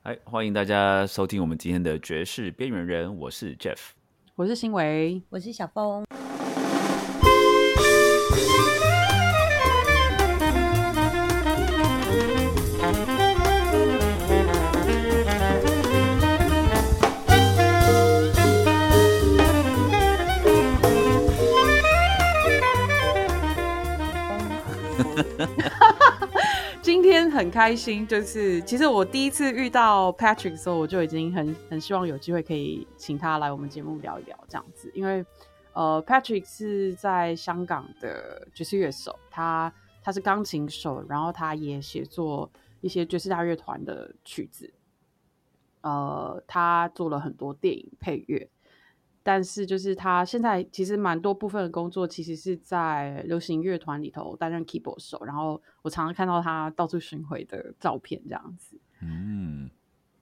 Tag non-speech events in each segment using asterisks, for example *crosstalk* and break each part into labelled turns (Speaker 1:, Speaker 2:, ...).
Speaker 1: 嗨，欢迎大家收听我们今天的爵士边缘人，我是 Jeff。
Speaker 2: 我是新维，
Speaker 3: 我是小峰。*laughs*
Speaker 2: 天很开心，就是其实我第一次遇到 Patrick 的时候，我就已经很很希望有机会可以请他来我们节目聊一聊这样子，因为呃 Patrick 是在香港的爵士乐手，他他是钢琴手，然后他也写作一些爵士大乐团的曲子，呃，他做了很多电影配乐。但是，就是他现在其实蛮多部分的工作，其实是在流行乐团里头担任 keyboard 手。然后我常常看到他到处巡回的照片，这样子。嗯，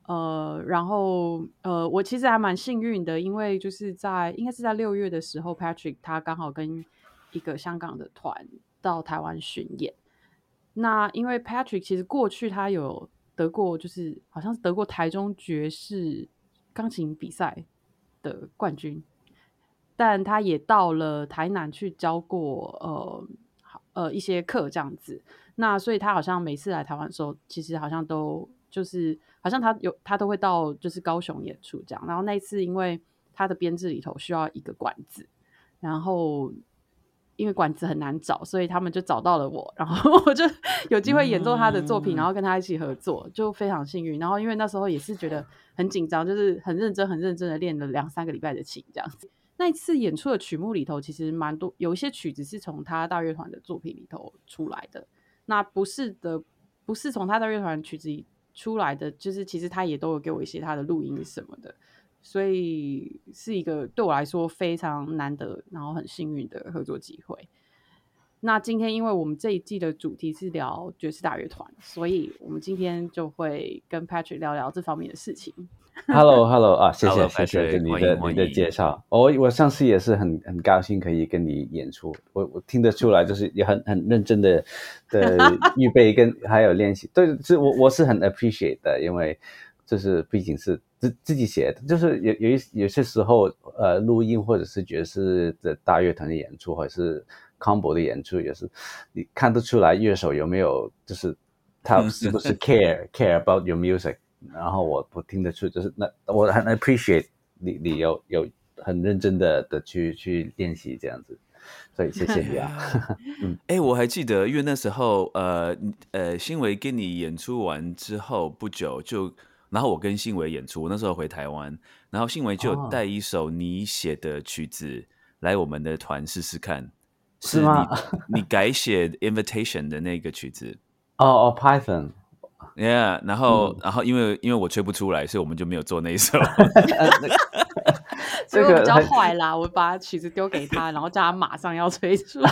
Speaker 2: 呃，然后呃，我其实还蛮幸运的，因为就是在应该是在六月的时候，Patrick 他刚好跟一个香港的团到台湾巡演。那因为 Patrick 其实过去他有得过，就是好像是得过台中爵士钢琴比赛。的冠军，但他也到了台南去教过呃呃一些课这样子。那所以他好像每次来台湾的时候，其实好像都就是好像他有他都会到就是高雄演出这样。然后那次因为他的编制里头需要一个管子，然后因为管子很难找，所以他们就找到了我，然后 *laughs* 我就有机会演奏他的作品，然后跟他一起合作，就非常幸运。然后因为那时候也是觉得。很紧张，就是很认真、很认真的练了两三个礼拜的琴，这样子。那一次演出的曲目里头，其实蛮多，有一些曲子是从他大乐团的作品里头出来的。那不是的，不是从他大乐团曲子里出来的，就是其实他也都有给我一些他的录音什么的。所以是一个对我来说非常难得，然后很幸运的合作机会。那今天，因为我们这一季的主题是聊爵士大乐团，所以我们今天就会跟 Patrick 聊聊这方面的事情。
Speaker 4: Hello，Hello 啊，谢谢 *laughs* 谢谢你的你的介绍。我我上次也是很很高兴可以跟你演出，我我听得出来，就是也很很认真的的 *laughs* 预备跟还有练习。对，是我我是很 appreciate 的，因为就是毕竟是自自己写的，就是有有一有些时候呃录音或者是爵士的大乐团的演出，或者是。combo 的演出也是，你看得出来乐手有没有就是他是不是 *laughs* care care about your music，然后我我听得出就是那我很 appreciate 你你有有很认真的的去去练习这样子，所以谢谢你啊。*laughs*
Speaker 1: 嗯，哎，我还记得，因为那时候呃呃，新维跟你演出完之后不久就，然后我跟信维演出，我那时候回台湾，然后信维就带一首你写的曲子来我们的团试试看。
Speaker 4: 是吗？
Speaker 1: 你改写 invitation 的那个曲子
Speaker 4: 哦哦
Speaker 1: ，Python，yeah，然后然后因为因为我吹不出来，所以我们就没有做那一首。*laughs* *laughs*
Speaker 2: 所以我比较坏啦，我把曲子丢给他，*laughs* 然后叫他马上要吹出来。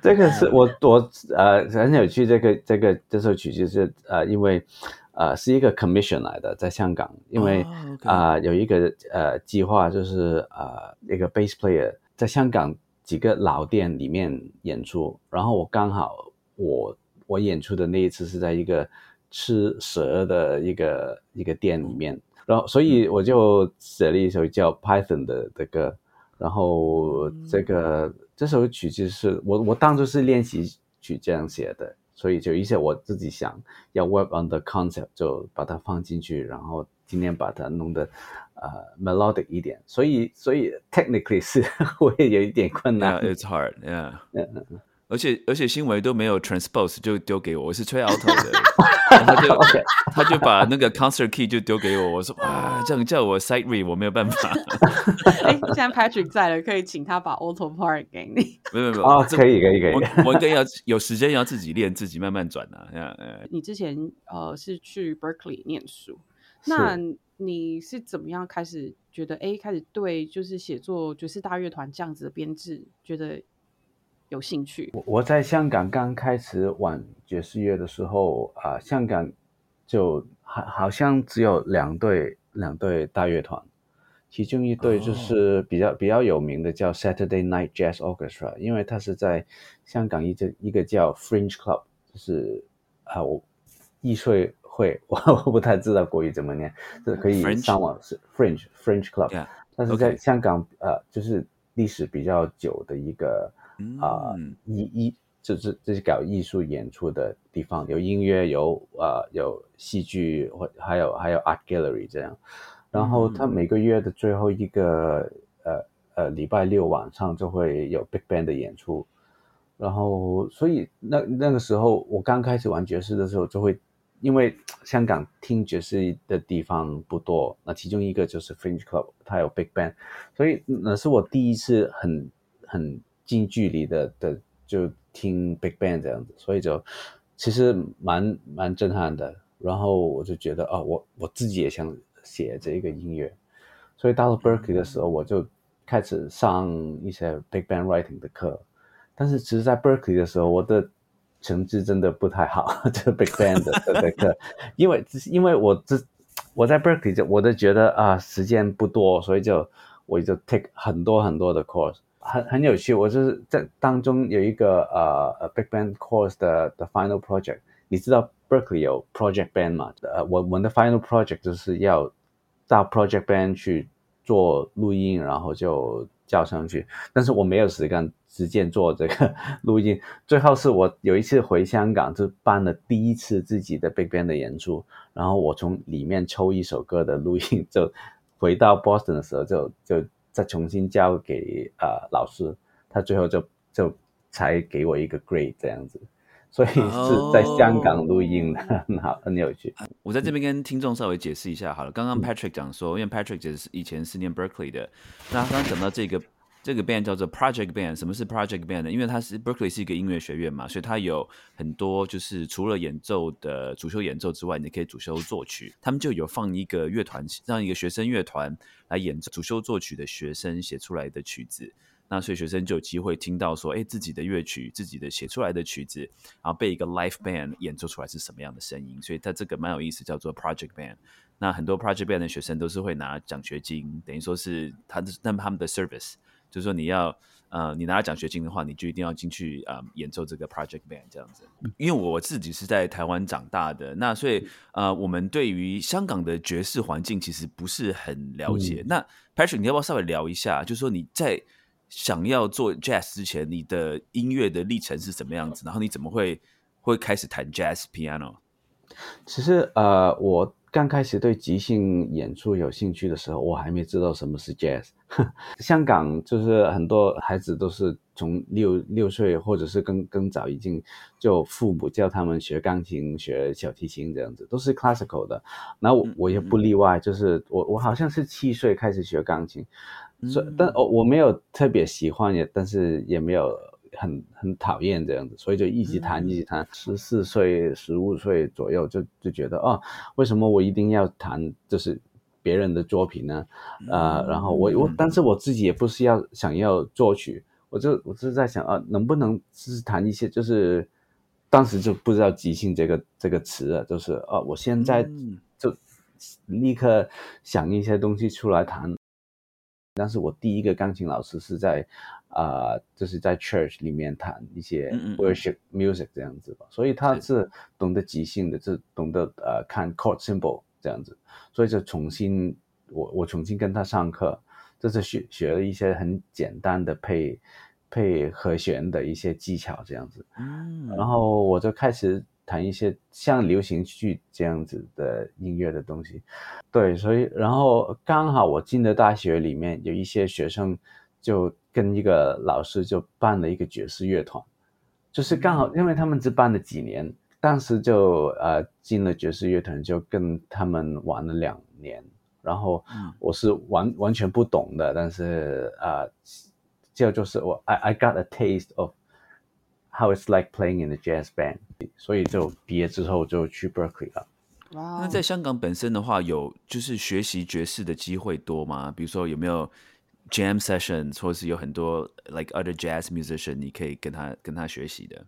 Speaker 4: 这个是我我呃很有趣，这个这个这首曲子是呃因为呃是一个 commission 来的，在香港，因为啊有一个呃计划就是呃一个 bass player 在香港。几个老店里面演出，然后我刚好我我演出的那一次是在一个吃蛇的一个一个店里面，然后所以我就写了一首叫 Python 的的歌，然后这个这首曲子是我我当初是练习曲这样写的，所以就一些我自己想要 work on the concept 就把它放进去，然后今天把它弄得。呃，melodic 一点，所以所以 technically 是会有一点困难。
Speaker 1: Yeah, it's hard. Yeah. 而且而且新维都没有 transpose 就丢给我，我是吹 alto 的，*laughs* 他就 *laughs* 他就把那个 concert key 就丢给我，我说啊，这样叫我 side read 我没有办法。*laughs*
Speaker 2: 哎，现在 Patrick 在了，可以请他把 alto part 给你。
Speaker 1: 没有没有
Speaker 4: 啊，可以可以可以。
Speaker 1: 我我应该要有时间要自己练，自己慢慢转啊。
Speaker 2: 你之前呃是去 Berkeley 念书，那。你是怎么样开始觉得哎，开始对就是写作爵士大乐团这样子的编制觉得有兴趣？
Speaker 4: 我我在香港刚开始玩爵士乐的时候啊，香港就好好像只有两队两队大乐团，其中一队就是比较比较有名的叫 Saturday Night Jazz Orchestra，因为它是在香港一个一个叫 Fringe Club，就是啊我易碎。会，*laughs* 我我不太知道国语怎么念，这可以上网是 Fringe Fringe Club，但是在香港呃，就是历史比较久的一个啊艺艺，就是这是搞艺术演出的地方，有音乐，有啊有戏剧，或还有还有 Art Gallery 这样，然后他每个月的最后一个呃呃礼拜六晚上就会有 Big Band 的演出。然后，所以那那个时候，我刚开始玩爵士的时候，就会因为香港听爵士的地方不多，那其中一个就是 Fringe Club，它有 Big Band，所以那是我第一次很很近距离的的就听 Big Band 这样子，所以就其实蛮蛮震撼的。然后我就觉得，哦，我我自己也想写这个音乐，所以到了 Berkeley 的时候，我就开始上一些 Big Band writing 的课。但是其实，在 Berkeley 的时候，我的成绩真的不太好，*laughs* 这 Big Band 的的课，因为因为我这我在 Berkeley 就我都觉得啊时间不多，所以就我就 take 很多很多的 course，很很有趣。我就是在当中有一个呃 Big Band course 的的 final project，你知道 Berkeley 有 project band 吗？呃，我我的 final project 就是要到 project band 去做录音，然后就叫上去，但是我没有时间。实践做这个 *laughs* 录音，最后是我有一次回香港，就办了第一次自己的 big band 的演出，然后我从里面抽一首歌的录音，就回到 Boston 的时候，就就再重新交给呃老师，他最后就就才给我一个 grade 这样子，所以是在香港录音的，很好，很有趣。
Speaker 1: 我在这边跟听众稍微解释一下好了，刚刚 Patrick 讲说，因为 Patrick 是以前是念 Berkeley 的，那刚刚讲到这个。这个 band 叫做 Project Band，什么是 Project Band 呢？因为它是 Berkeley 是一个音乐学院嘛，所以它有很多就是除了演奏的主修演奏之外，你可以主修作曲。他们就有放一个乐团，让一个学生乐团来演奏主修作曲的学生写出来的曲子。那所以学生就有机会听到说，哎，自己的乐曲，自己的写出来的曲子，然后被一个 live band 演奏出来是什么样的声音。所以它这个蛮有意思，叫做 Project Band。那很多 Project Band 的学生都是会拿奖学金，等于说是他的那么他们的 service。就是说，你要呃，你拿到奖学金的话，你就一定要进去啊，演奏这个 project band 这样子。因为我自己是在台湾长大的，那所以呃，我们对于香港的爵士环境其实不是很了解。那 Patrick，你要不要稍微聊一下？就是说你在想要做 jazz 之前，你的音乐的历程是什么样子？然后你怎么会会开始弹 jazz piano？
Speaker 4: 其实呃，我。刚开始对即兴演出有兴趣的时候，我还没知道什么是 jazz。*laughs* 香港就是很多孩子都是从六六岁或者是更更早，已经就父母教他们学钢琴、学小提琴这样子，都是 classical 的。那我我也不例外，就是我我好像是七岁开始学钢琴，所以但哦我没有特别喜欢也，但是也没有。很很讨厌这样子，所以就一直弹一直弹。十四岁、十五岁左右就就觉得哦，为什么我一定要弹就是别人的作品呢？呃，然后我我，但是我自己也不是要想要作曲，我就我是在想啊，能不能是弹一些就是当时就不知道即兴这个这个词啊，就是啊，我现在就立刻想一些东西出来弹。但是我第一个钢琴老师是在，啊，就是在 church 里面弹一些 worship music 这样子吧，所以他是。懂得即兴的，就懂得呃看 chord symbol 这样子，所以就重新我我重新跟他上课，就是学学了一些很简单的配配和弦的一些技巧这样子，嗯，然后我就开始。弹一些像流行剧这样子的音乐的东西，对，所以然后刚好我进的大学里面有一些学生，就跟一个老师就办了一个爵士乐团，就是刚好因为他们只办了几年，当时就呃进了爵士乐团，就跟他们玩了两年，然后我是完完全不懂的，但是啊，就就是我 I I got a taste of。How it's like playing in a jazz band，所以就毕业之后就去 Berkeley 了。
Speaker 1: 那在香港本身的话，有就是学习爵士的机会多吗？比如说有没有 jam sessions，或是有很多 like other jazz musician，你可以跟他跟他学习的？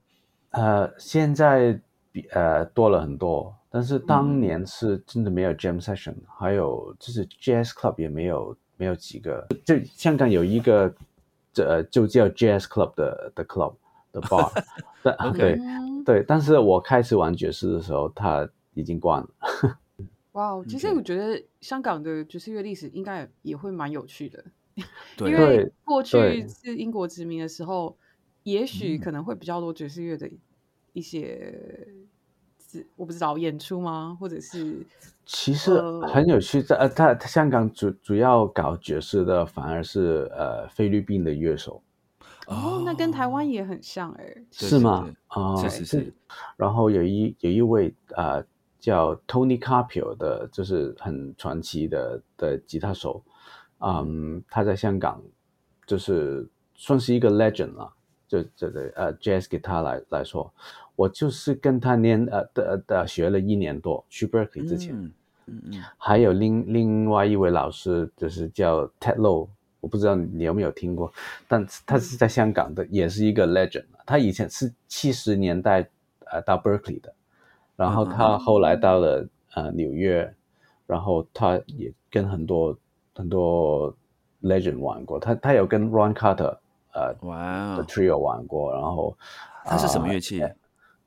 Speaker 4: 呃，现在比呃多了很多，但是当年是真的没有 jam session，还有就是 jazz club 也没有没有几个。就香港有一个这就叫 jazz club 的的 club。*laughs* 的 bar，*laughs* 对对对，但是我开始玩爵士的时候，他已经关了。*laughs*
Speaker 2: 哇，其实我觉得香港的爵士乐历史应该也会蛮有趣的，因为过去是英国殖民的时候，也许可能会比较多爵士乐的一些，是我不知道演出吗？或者是 *laughs*
Speaker 4: 其实
Speaker 2: 呃
Speaker 4: 很有趣，在呃，他他香港主主要搞爵士的反而是呃菲律宾的乐手，
Speaker 2: 哦，那跟台湾也很像哎、
Speaker 1: 对
Speaker 4: 是吗
Speaker 1: 是？
Speaker 4: 啊，
Speaker 1: 是是是，
Speaker 4: 然后有一有一位呃叫 Tony Carpio 的，就是很传奇的的吉他手，嗯，他在香港就是算是一个 legend 了，就这个呃 jazz guitar 来来说，我就是跟他念呃的的学了一年多，去 Berkeley 之前。
Speaker 1: 嗯嗯嗯，
Speaker 4: 还有另另外一位老师，就是叫 Ted Low，我不知道你有没有听过，但他是在香港的，也是一个 legend。他以前是七十年代呃到 Berkeley 的，然后他后来到了呃纽约，然后他也跟很多很多 legend 玩过，他他有跟 Ron Carter 呃
Speaker 1: 哇哦，
Speaker 4: 的 trio 玩过，然后
Speaker 1: 他是什么
Speaker 4: 呃
Speaker 1: 乐器？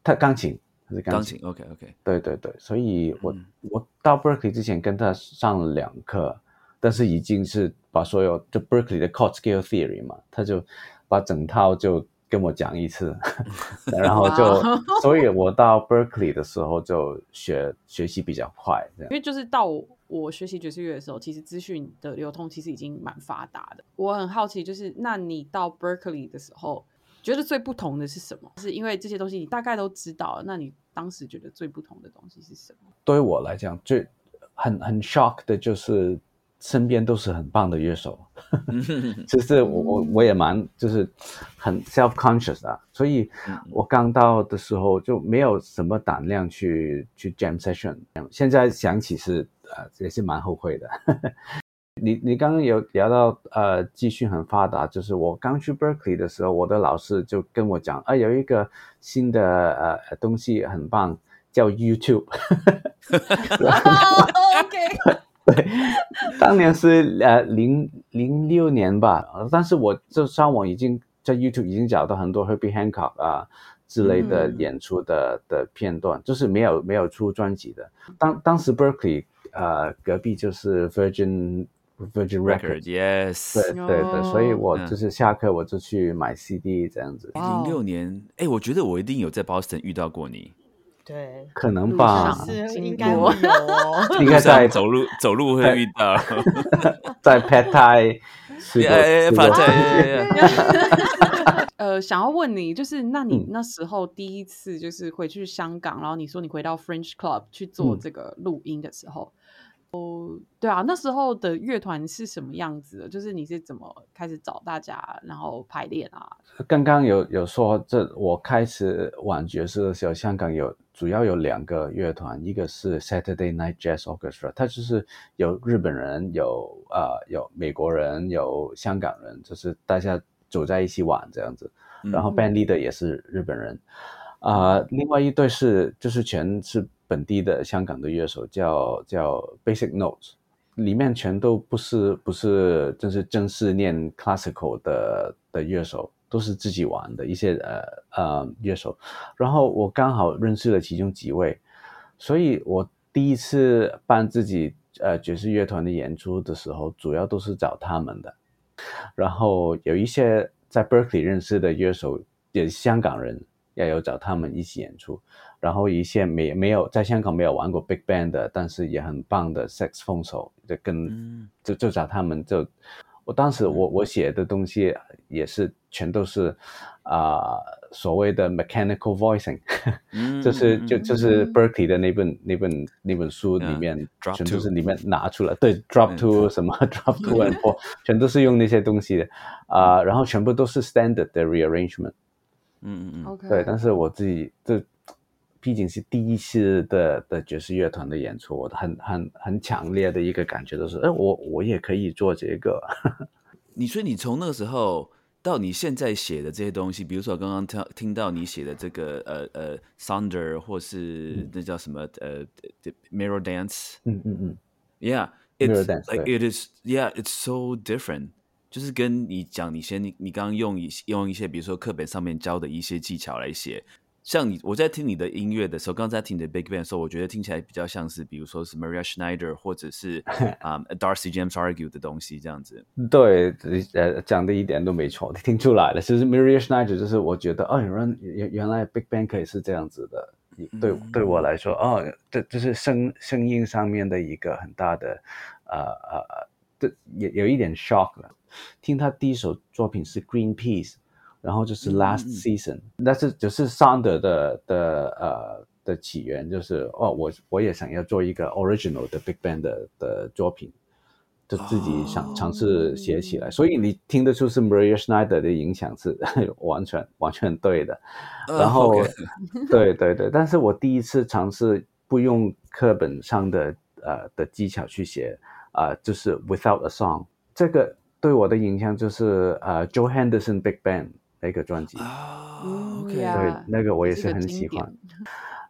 Speaker 4: 他钢琴，他是
Speaker 1: 钢琴，OK OK，
Speaker 4: 对对对，所以我、
Speaker 1: 嗯。
Speaker 4: 我到 Berkeley 之前跟他上了两课，但是已经是把所有就 Berkeley 的 chord scale theory 嘛，他就把整套就跟我讲一次，*laughs* 然后就，所以我到 Berkeley 的时候就学学习比较快，这样。
Speaker 2: 因为就是到我我学习爵士乐的时候，其实资讯的流通其实已经蛮发达的。我很好奇，就是那你到 Berkeley 的时候，觉得最不同的是什么？是因为这些东西你大概都知道，那你当时觉得最不同的东西是什么？
Speaker 4: 对我来讲最很很 shock 的就是身边都是很棒的乐手。*laughs* 就是我我我也蛮就是很 self conscious 啊，所以我刚到的时候就没有什么胆量去去 jam session。现在想起是呃也是蛮后悔的。你你刚刚有聊到呃资讯很发达，就是我刚去 Berkeley 的时候，我的老师就跟我讲啊有一个新的呃东西很棒，叫 YouTube。*laughs*
Speaker 2: OK，*laughs* 对
Speaker 4: 当年是呃零零六年吧，但是我就上网已经在 YouTube 已经找到很多 Herbie Hancock 啊之类的
Speaker 2: 嗯
Speaker 4: 演出的、的片段，就是没有没有出专辑的。当当时 Berkeley 呃隔壁就是 Virgin Virgin
Speaker 1: Record Records，yes，
Speaker 4: 对对对，所以我
Speaker 1: 嗯。
Speaker 4: 就是下课我就去买 CD 这样子，
Speaker 1: 零六年，哎，我觉得我一定有在 Boston 遇到过你，
Speaker 3: 对，
Speaker 4: 可能吧
Speaker 3: 应该有哦。*laughs*
Speaker 4: 应该在
Speaker 1: 走路走路会遇到，*laughs*
Speaker 4: 在 Pad Thai 吃过
Speaker 1: 哎哎，
Speaker 4: 吃过
Speaker 1: 发财，*laughs*
Speaker 2: 呃，想要问你，就是那你
Speaker 4: 嗯。
Speaker 2: 那时候第一次就是回去香港，然后你说你回到 French Club 去做
Speaker 4: 嗯。
Speaker 2: 这个录音的时候，哦，对啊，那时候的乐团是什么样子的？就是你是怎么开始找大家，然后排练啊？*laughs*
Speaker 4: 刚刚有有说，这我开始玩爵士的时候，香港有主要有两个乐团，一个是 Saturday Night Jazz Orchestra，它就是有日本人，有呃有美国人，有香港人，就是大家走在一起玩这样子。然后
Speaker 2: 嗯
Speaker 4: band leader 也是日本人，啊、另外一对是就是全是本地的香港的乐手，叫叫 Basic Notes，里面全都不是不是就是正式念 classical 的的乐手，都是自己玩的一些呃呃乐手。然后我刚好认识了其中几位，所以我第一次办自己呃爵士乐团的演出的时候，主要都是找他们的。然后有一些在 Berkeley 认识的乐手，也香港人，也有找他们一起演出。然后一些没没有在香港没有玩过 Big Band 的，但是也很棒的 saxophone 手，就跟、
Speaker 1: 嗯。
Speaker 4: 就就找他们就。我当时我我写的东西也是全都是啊、所谓的 mechanical voicing，*laughs*
Speaker 1: 嗯
Speaker 4: 就是就就是
Speaker 2: 嗯
Speaker 4: Berkeley 的那本那本那本书里
Speaker 1: 嗯
Speaker 4: 面，全都是里面拿出来，对，drop
Speaker 1: 嗯
Speaker 4: two 什么 drop two and *laughs* four，全都是用那些东西的啊、然后全部都是 standard 的 rearrangement，
Speaker 1: 嗯嗯嗯
Speaker 2: ，OK，
Speaker 4: 对，但是我自己这毕竟是第一次的的爵士乐团的演出，我很很很强烈的一个感觉就是，哎，我我也可以做这个，*laughs*
Speaker 1: 你说你从那个时候到你现在写的这些东西，比如说我刚刚听听到你写的这个呃呃 Thunder 或是那叫什么呃 Mirror Dance。
Speaker 4: 嗯嗯嗯
Speaker 1: ，Yeah,
Speaker 4: Mirror
Speaker 1: it's like it is yeah，it's so different. 就是跟你讲，你先你你刚刚用一用一些，比如说课本上面教的一些技巧来写，像你我在听你的音乐的时候，刚才听你的 Big Band 的时候，我觉得听起来比较像是，比如说是 Maria Schneider 或者是 *laughs* 啊 Darcy James Argue 的东西这样子。
Speaker 4: 对，呃，讲的一点都没错，听出来了。其实 Maria Schneider 就是我觉得，哦，原原原来 Big Band 可以是这样子的。对对我来说，哦，这这是声声音上面的一个很大的，呃呃，这有有一点 shock 了。听他第一首作品是 Greenpeace，然后就是 Last Season，那是就是 Sounder 的的呃的起源，就是哦，我我也想要做一个 original 的 Big Band 的的作品。就自己想尝试写起来，所以你听得出是 Maria Schneider 的影响是 *laughs* 完全完全对的。然后，*laughs* 对对对，但是我第一次尝试不用课本上的呃的技巧去写啊，就是 Without a Song，这个对我的影响就是呃 Joe Henderson Big Band 那个专辑对，那个我也是很喜欢。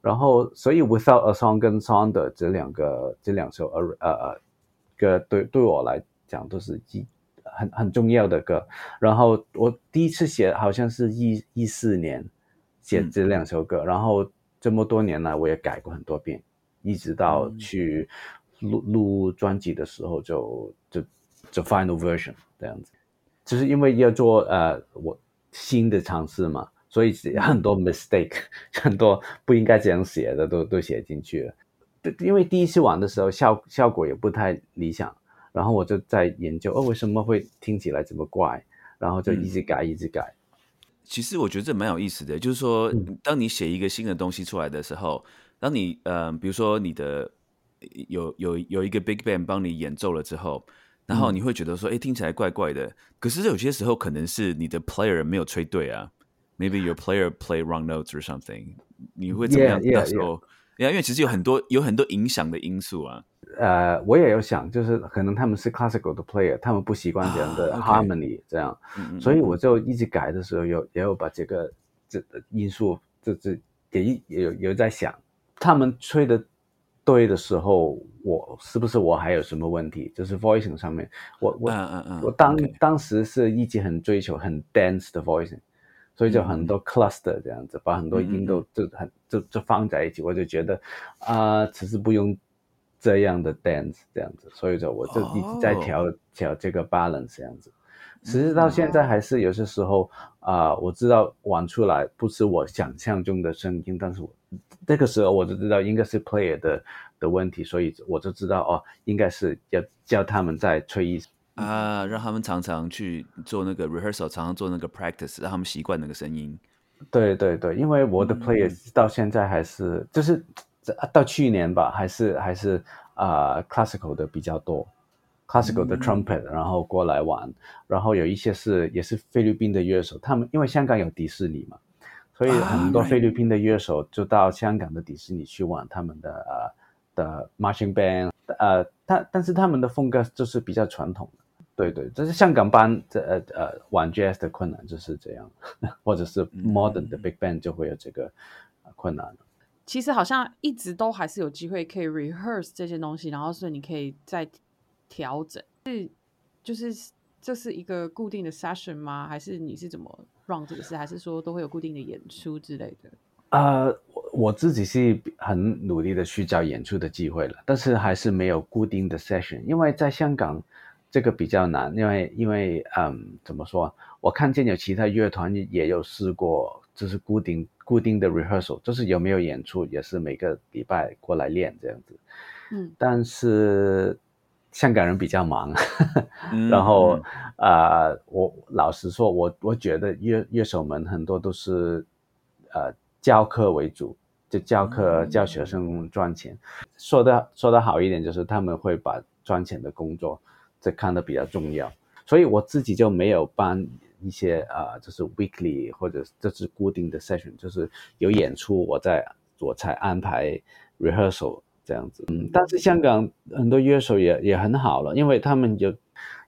Speaker 4: 然后，所以 Without a Song 跟 Song 的这两个这两首呃呃。歌对对我来讲都是一很很重要的歌。然后我第一次写好像是一一四年写这两首歌，然后这么多年来我也改过很多遍，一直到去录录专辑的时候就就就 final version 这样子。就是因为要做呃我新的尝试嘛，所以很多 mistake，*laughs* 很多不应该这样写的都都写进去了。因为第一次玩的时候效效果也不太理想，然后我就在研究哦为什么会听起来这么怪，然后就一直改一直改。
Speaker 1: 其实我觉得这蛮有意思的，就是说当你写一个新的东西出来的时候，当你呃比如说你的有有有一个 big band 帮你演奏了之后，然后你会觉得说哎听起来怪怪的，可是有些时候可能是你的 player 没有吹对啊，maybe your player play wrong notes or something，你会怎么样那时候？因为其实有很多有很多影响的因素啊。
Speaker 4: 呃，我也有想，就是可能他们是 classical 的 player，他们不习惯这样的 harmony，这样，所以我就一直改的时候，有也有把这个这因素这这也有有在想，他们吹的对的时候，我是不是我还有什么问题？就是 voicing 上面，我我我当当时是一直很追求很 dance 的 voicing。所以就很多 cluster 这样子，把很多音都就很就就放在一起，我就觉得啊，其实不用这样的 dance 这样子，所以说我就一直在调调这个 balance 这样子。其实到现在还是有些时候啊，我知道玩出来不是我想象中的声音，但是我这个时候我就知道应该是 player 的的问题，所以我就知道哦，应该是要叫他们在吹一。
Speaker 1: 啊，让他们常常去做那个 rehearsal，常常做那个 practice，让他们习惯那个声音。
Speaker 4: 对对对，因为我的 player 到现在还是，就是到去年吧，还是还是啊 classical 的比较多，classical 的 trumpet，然后过来玩，然后有一些是也是菲律宾的乐手，他们因为香港有迪士尼嘛，所以很多菲律宾的乐手就到香港的迪士尼去玩他们的呃的 marching band，呃，但但是他们的风格就是比较传统的。对对，这是香港班这呃呃玩 jazz 的困难就是这样，*laughs* 或者是 modern 的 big band 就会有这个困难。
Speaker 2: 其实好像一直都还是有机会可以 rehearse 这些东西，然后所以你可以再调整。是就是这是一个固定的 session 吗？还是你是怎么 run 这个事？还是说都会有固定的演出之类的？
Speaker 4: 呃，我我自己是很努力的去找演出的机会了，但是还是没有固定的 session，因为在香港。这个比较难，因为因为嗯，怎么说？我看见有其他乐团也有试过，就是固定固定的 rehearsal，就是有没有演出，也是每个礼拜过来练这样子。
Speaker 2: 嗯，
Speaker 4: 但是香港人比较忙，然后啊，我老实说，我我觉得乐乐手们很多都是呃教课为主，就教课教学生赚钱。说的说的好一点，就是他们会把赚钱的工作。这看得比较重要，所以我自己就没有办一些啊，就是 weekly 或者这是固定的 session，就是有演出我在我才安排 rehearsal 这样子。嗯，但是香港很多乐手也也很好了，因为他们就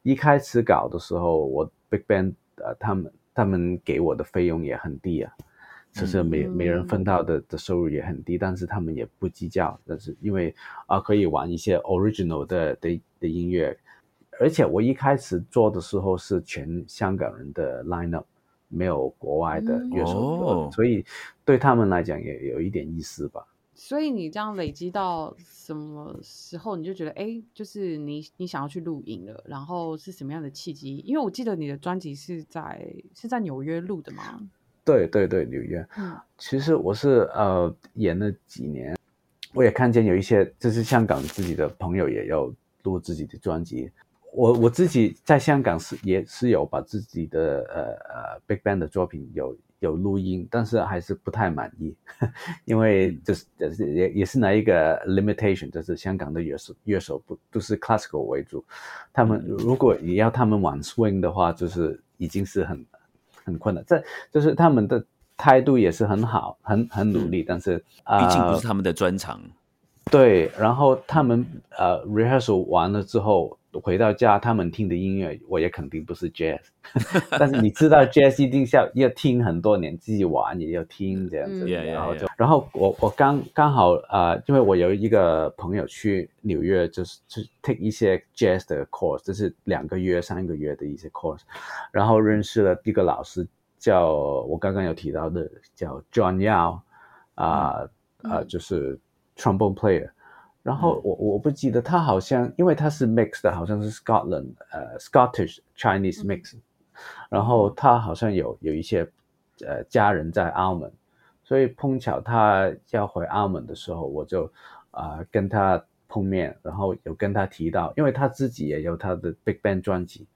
Speaker 4: 一开始搞的时候，我 big band 呃，他们他们给我的费用也很低啊，其实每每人分到的的收入也很低，但是他们也不计较，但是因为啊可以玩一些 original 的的的音乐。而且我一开始做的时候是全香港人的 lineup，没有国外的乐手所以对他们来讲也有一点意思吧。
Speaker 2: 所以你这样累积到什么时候，你就觉得哎、诶就是你你想要去录音了，然后是什么样的契机？因为我记得你的专辑是在是在纽约录的嘛，
Speaker 4: 对对对，纽约。
Speaker 2: 嗯
Speaker 4: 其实我是呃演了几年，我也看见有一些就是香港自己的朋友也要录自己的专辑。我我自己在香港是也是有把自己的呃呃 Big Band 的作品有有录音，但是还是不太满意，*laughs* 因为就是就是也也是拿一个 limitation，就是香港的乐手乐手不都是 classical 为主，他们如果你要他们玩 swing 的话，就是已经是很很困难。这就是他们的态度也是很好，很很努力，但是啊。
Speaker 1: 毕竟不
Speaker 4: 呃
Speaker 1: 是他们的专长。
Speaker 4: 对，然后他们呃 rehearsal 完了之后回到家，他们听的音乐我也肯定不是 jazz，*laughs* 但是你知道 jazz 一定是要要听很多年，自己玩也要听这样子，然后就然后我我刚刚好啊、呃因为我有一个朋友去纽约，就是去 take 一些 jazz 的 course，就是两个月、三个月的一些 course，然后认识了一个老师，叫我刚刚有提到的叫 John Yao 啊、啊、
Speaker 2: 嗯
Speaker 4: 就是 trombone player。然后我我不记得他好像，因为他是 mix 的，好像是 Scotland 呃 Scottish Chinese
Speaker 2: 嗯。
Speaker 4: mix，、然后他好像有有一些呃家人在澳门，所以碰巧他要回澳门的时候，我就啊、呃跟他碰面，然后有跟他提到，因为他自己也有他的 Big Band 专辑，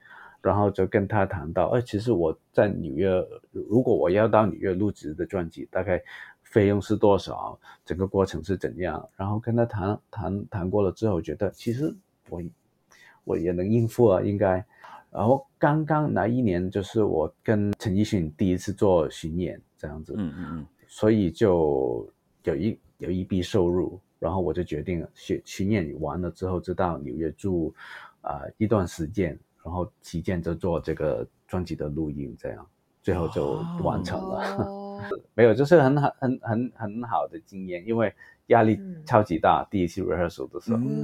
Speaker 4: 然后就跟他谈到，哎，其实我在纽约，如果我要到纽约录制的专辑，大概费用是多少，整个过程是怎样，然后跟他谈谈谈过了之后，觉得其实我我也能应付啊，应该。然后刚刚那一年，就是我跟陈奕迅第一次做巡演这样子，
Speaker 1: 嗯嗯嗯，
Speaker 4: 所以就有一有一笔收入，然后我就决定巡巡演完了之后，就到纽约住啊、一段时间，然后期间就做这个专辑的录音，这样最后就完成了。
Speaker 2: 哦，
Speaker 4: 没有，就是很好很很很好的经验，因为压力
Speaker 3: 嗯
Speaker 4: 超级大，第一次 rehearsal 的时候。
Speaker 1: 嗯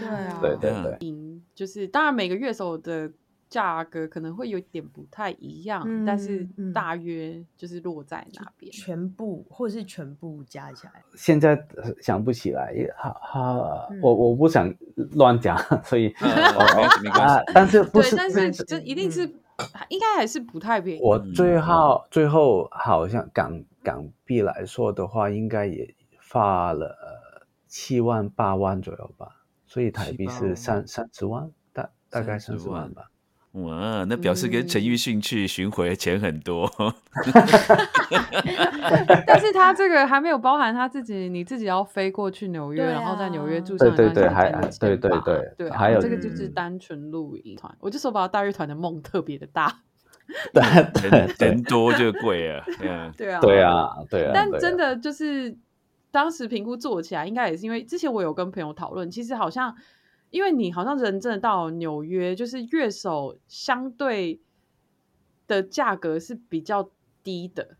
Speaker 3: 对啊
Speaker 4: 对对
Speaker 1: 嗯
Speaker 4: 对，
Speaker 2: 就是当然每个乐手的价格可能会有点不太一样，
Speaker 3: 嗯
Speaker 2: 但是
Speaker 3: 嗯
Speaker 2: 大约就是落在哪边？
Speaker 3: 全部或者是全部加起来，
Speaker 4: 现在呃想不起来，也哈哈，
Speaker 3: 嗯。
Speaker 4: 我我不想乱讲，*laughs* 所以
Speaker 1: 嗯没
Speaker 4: 但是不，是
Speaker 2: 但是这一定是、应该还是不太便宜。
Speaker 4: 我
Speaker 1: 嗯
Speaker 4: 最后最后好像港港币来说的话，应该也发了呃七万八万左右吧，所以台币是三三十万，大大概三十万
Speaker 1: 万
Speaker 4: 吧。
Speaker 1: 哇，那表示跟陈奕迅去巡回钱很多。*laughs*
Speaker 2: 但是他这个还没有包含他自己，你自己要飞过去纽约，
Speaker 3: 对
Speaker 2: 然后在纽约
Speaker 3: 啊
Speaker 2: 住
Speaker 4: 对
Speaker 2: 上一段时
Speaker 4: 对对还
Speaker 2: 间的
Speaker 4: 对对
Speaker 2: 钱吧
Speaker 4: 对
Speaker 2: 对啊，
Speaker 4: 还有
Speaker 2: 这个就是
Speaker 3: 嗯。
Speaker 2: 单纯露营团。我就说吧，大乐团的梦特别的大，*laughs*
Speaker 4: 对 *laughs*
Speaker 1: 人人多就贵啊，嗯，
Speaker 2: 对啊，
Speaker 4: 对。啊对啊，
Speaker 2: 但真的就是当时评估做起来，应该也是因为之前我有跟朋友讨论，其实好像因为你好像人真的到纽约，就是乐手相对的价格是比较低的。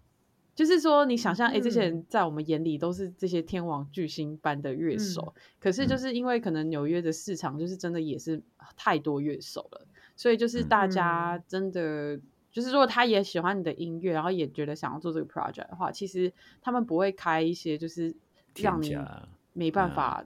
Speaker 2: 就是说，你想象，哎、这些人在我们眼里都是这些天王巨星般的乐手，可是就是因为可能纽约的市场就是真的也是太多乐手了，所以就是
Speaker 1: 嗯。
Speaker 2: 大家真的、就是如果他也喜欢你的音乐，然后也觉得想要做这个 project 的话，其实他们不会开一些就是让你没办法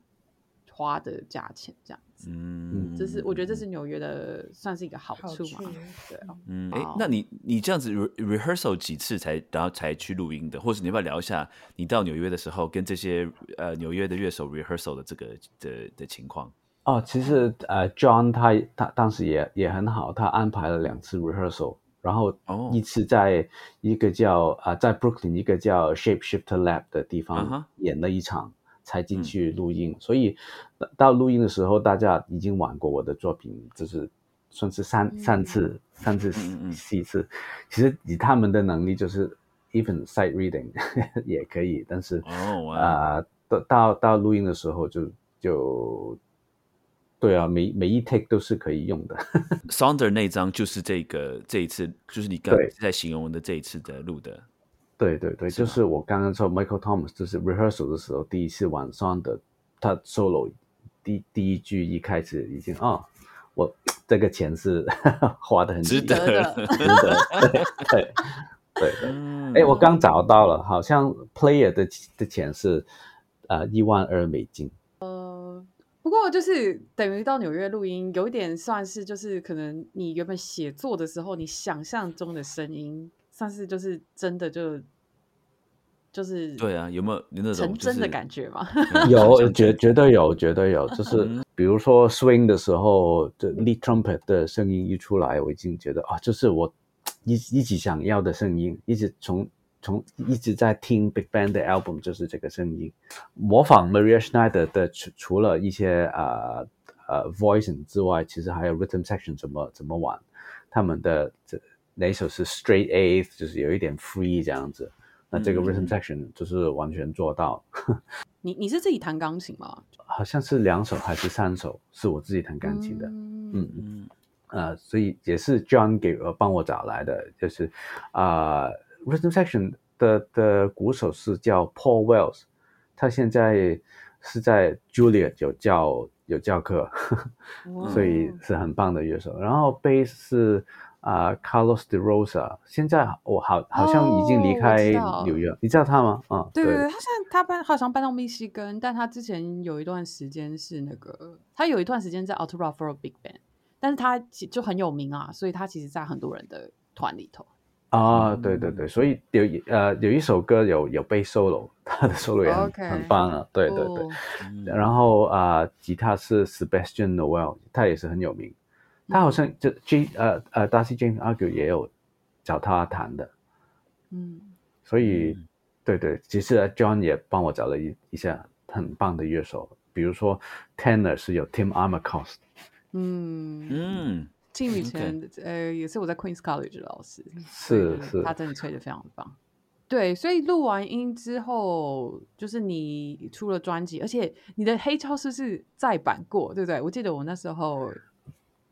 Speaker 2: 花的价钱，这样子。
Speaker 1: 嗯，
Speaker 2: 这是我觉得这是纽约的算是一个好
Speaker 3: 好
Speaker 2: 处嘛
Speaker 3: 处，
Speaker 2: 对啊。
Speaker 1: 嗯，哎，那你你这样子 re rehearsal 几次才然后才去录音的，或者你要不要聊一下你到纽约的时候跟这些呃纽约的乐手 rehearsal 的这个的的情况？
Speaker 4: 哦，其实呃，John 他他当时也也很好，他安排了两次 rehearsal，然后
Speaker 1: 哦
Speaker 4: 一次在一个叫啊、在 Brooklyn 一个叫 Shapeshifter Lab 的地方演了一场，才进
Speaker 1: 嗯
Speaker 4: 去录音。所以到到录音的时候，大家已经玩过我的作品，就是算是三三次、三次、四次。其实以他们的能力，就是 even sight reading *laughs* 也可以，但是啊、到到到录音的时候就就对啊，每每一 take 都是可以用的。*laughs*
Speaker 1: Sonder 那张就是这个这一次，就是你刚
Speaker 4: 才
Speaker 1: 在形容的这一次的录的。
Speaker 4: 对对对，
Speaker 1: 是
Speaker 4: 就是我刚刚说 Michael Thomas，就是 rehearsal 的时候第一次晚上的他 solo 第第一句一开始已经啊、我这个钱是 *laughs* 花的很
Speaker 1: 值
Speaker 2: 得的
Speaker 4: 值得，对对 *laughs* 哎，我刚找到了，好像 Player 的的钱是呃一万二美金。
Speaker 2: 不过就是等于到纽约录音，有一点算是就是可能你原本写作的时候，你想象中的声音，算是就是真的就就是
Speaker 1: 对啊，有没有有那种
Speaker 2: 成真的感觉嘛？
Speaker 4: 有绝绝对有，绝对有，就是比如说 swing 的时候，这 lead trumpet 的声音一出来，我已经觉得啊，就是我一一直想要的声音，一直从从一直在听 Big Band 的 album，就是这个声音。模仿 Maria Schneider 的除除了一些呃呃 voicing 之外，其实还有 rhythm section 怎么怎么玩，他们的这哪一首是 straight eighth，就是有一点 free 这样子。那这个
Speaker 1: 嗯
Speaker 4: rhythm section 就是完全做到。*laughs*
Speaker 2: 你你是自己弹钢琴吗？
Speaker 4: 好像是两首还是三首是我自己弹钢琴的，
Speaker 2: 嗯
Speaker 4: 嗯
Speaker 1: 嗯
Speaker 4: 呃，所以也是 John 给我帮我找来的，就是啊、rhythm section 的的鼓手是叫 Paul Wells，他现在是在 Juliet 有教有教课，*laughs* 所以是很棒的乐手。然后 bass 是啊、Carlos de Rosa，现在我好好像已经离开纽约，你知道他吗？啊、
Speaker 2: 对对对，他现在他搬好像搬到密西根，但他之前有一段时间是那个，他有一段时间在 Altura for a Big Band，但是他其就很有名啊，所以他其实在很多人的团里头。
Speaker 4: 啊，对对对，所以有一呃有一首歌有有被 solo，*laughs* 他的 solo 也很棒啊，对对对。然后啊、吉他是 Sebastian Noel，他也是很有名，他好像就 J 呃呃 Darcy James Argue 也有找他谈的，
Speaker 2: 嗯，
Speaker 4: 所以、
Speaker 1: 嗯
Speaker 4: 对对，其实 John 也帮我找了一一下很棒的乐手，比如说 Tenor 是有 Tim Armacost，
Speaker 2: 嗯
Speaker 1: 嗯
Speaker 2: 以
Speaker 1: OK
Speaker 2: 前呃也是我在 Queen's College 的老师，
Speaker 4: 是是
Speaker 2: 他真的吹的非常棒。对，所以录完音之后，就是你出了专辑，而且你的黑超是不是再版过，对不对？我记得我那时候，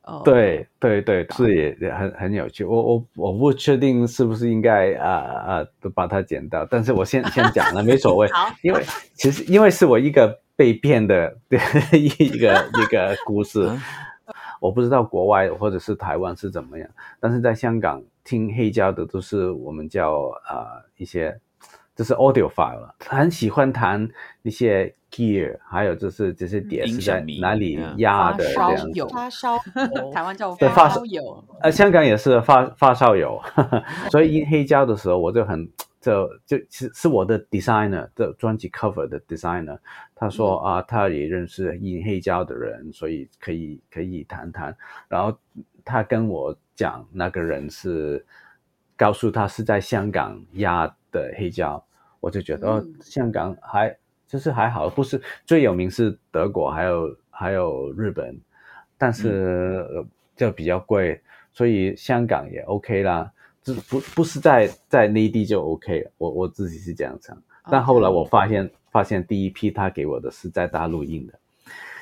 Speaker 2: 呃，
Speaker 4: 对对对，是也也很很有趣。我我我不确定是不是应该啊啊都把它剪掉，但是我先 *laughs* 先讲了，没所谓。
Speaker 2: 好，
Speaker 4: 因为其实因为是我一个被骗的一 *laughs* 一个一个故事。
Speaker 1: 啊，
Speaker 4: 我不知道国外或者是台湾是怎么样，但是在香港听黑胶的都是我们叫啊、一些。就是 audio file 了，很喜欢弹那些 gear，还有就是这些碟是在哪里
Speaker 1: 嗯。
Speaker 4: 压的
Speaker 2: 烧
Speaker 4: 这样子。
Speaker 3: 发烧
Speaker 2: 台湾叫
Speaker 4: 对发
Speaker 2: 烧友，
Speaker 4: 呃，香港也是发发烧友，*laughs* 所以印黑胶的时候，我就很就就其实是我的 designer 的专辑 cover 的 designer，他说啊，他也认识印黑胶的人，所以可以可以谈谈。然后他跟我讲，那个人是告诉他是在香港压的黑胶，我就觉得、哦
Speaker 2: 嗯，
Speaker 4: 香港还就是还好，不是最有名是德国，还有还有日本，但是、呃就比较贵，所以香港也 OK 啦。这不不是在在内地就 OK 了，我我自己是这样想。但后来我发现发现第一批他给我的是在大陆印的，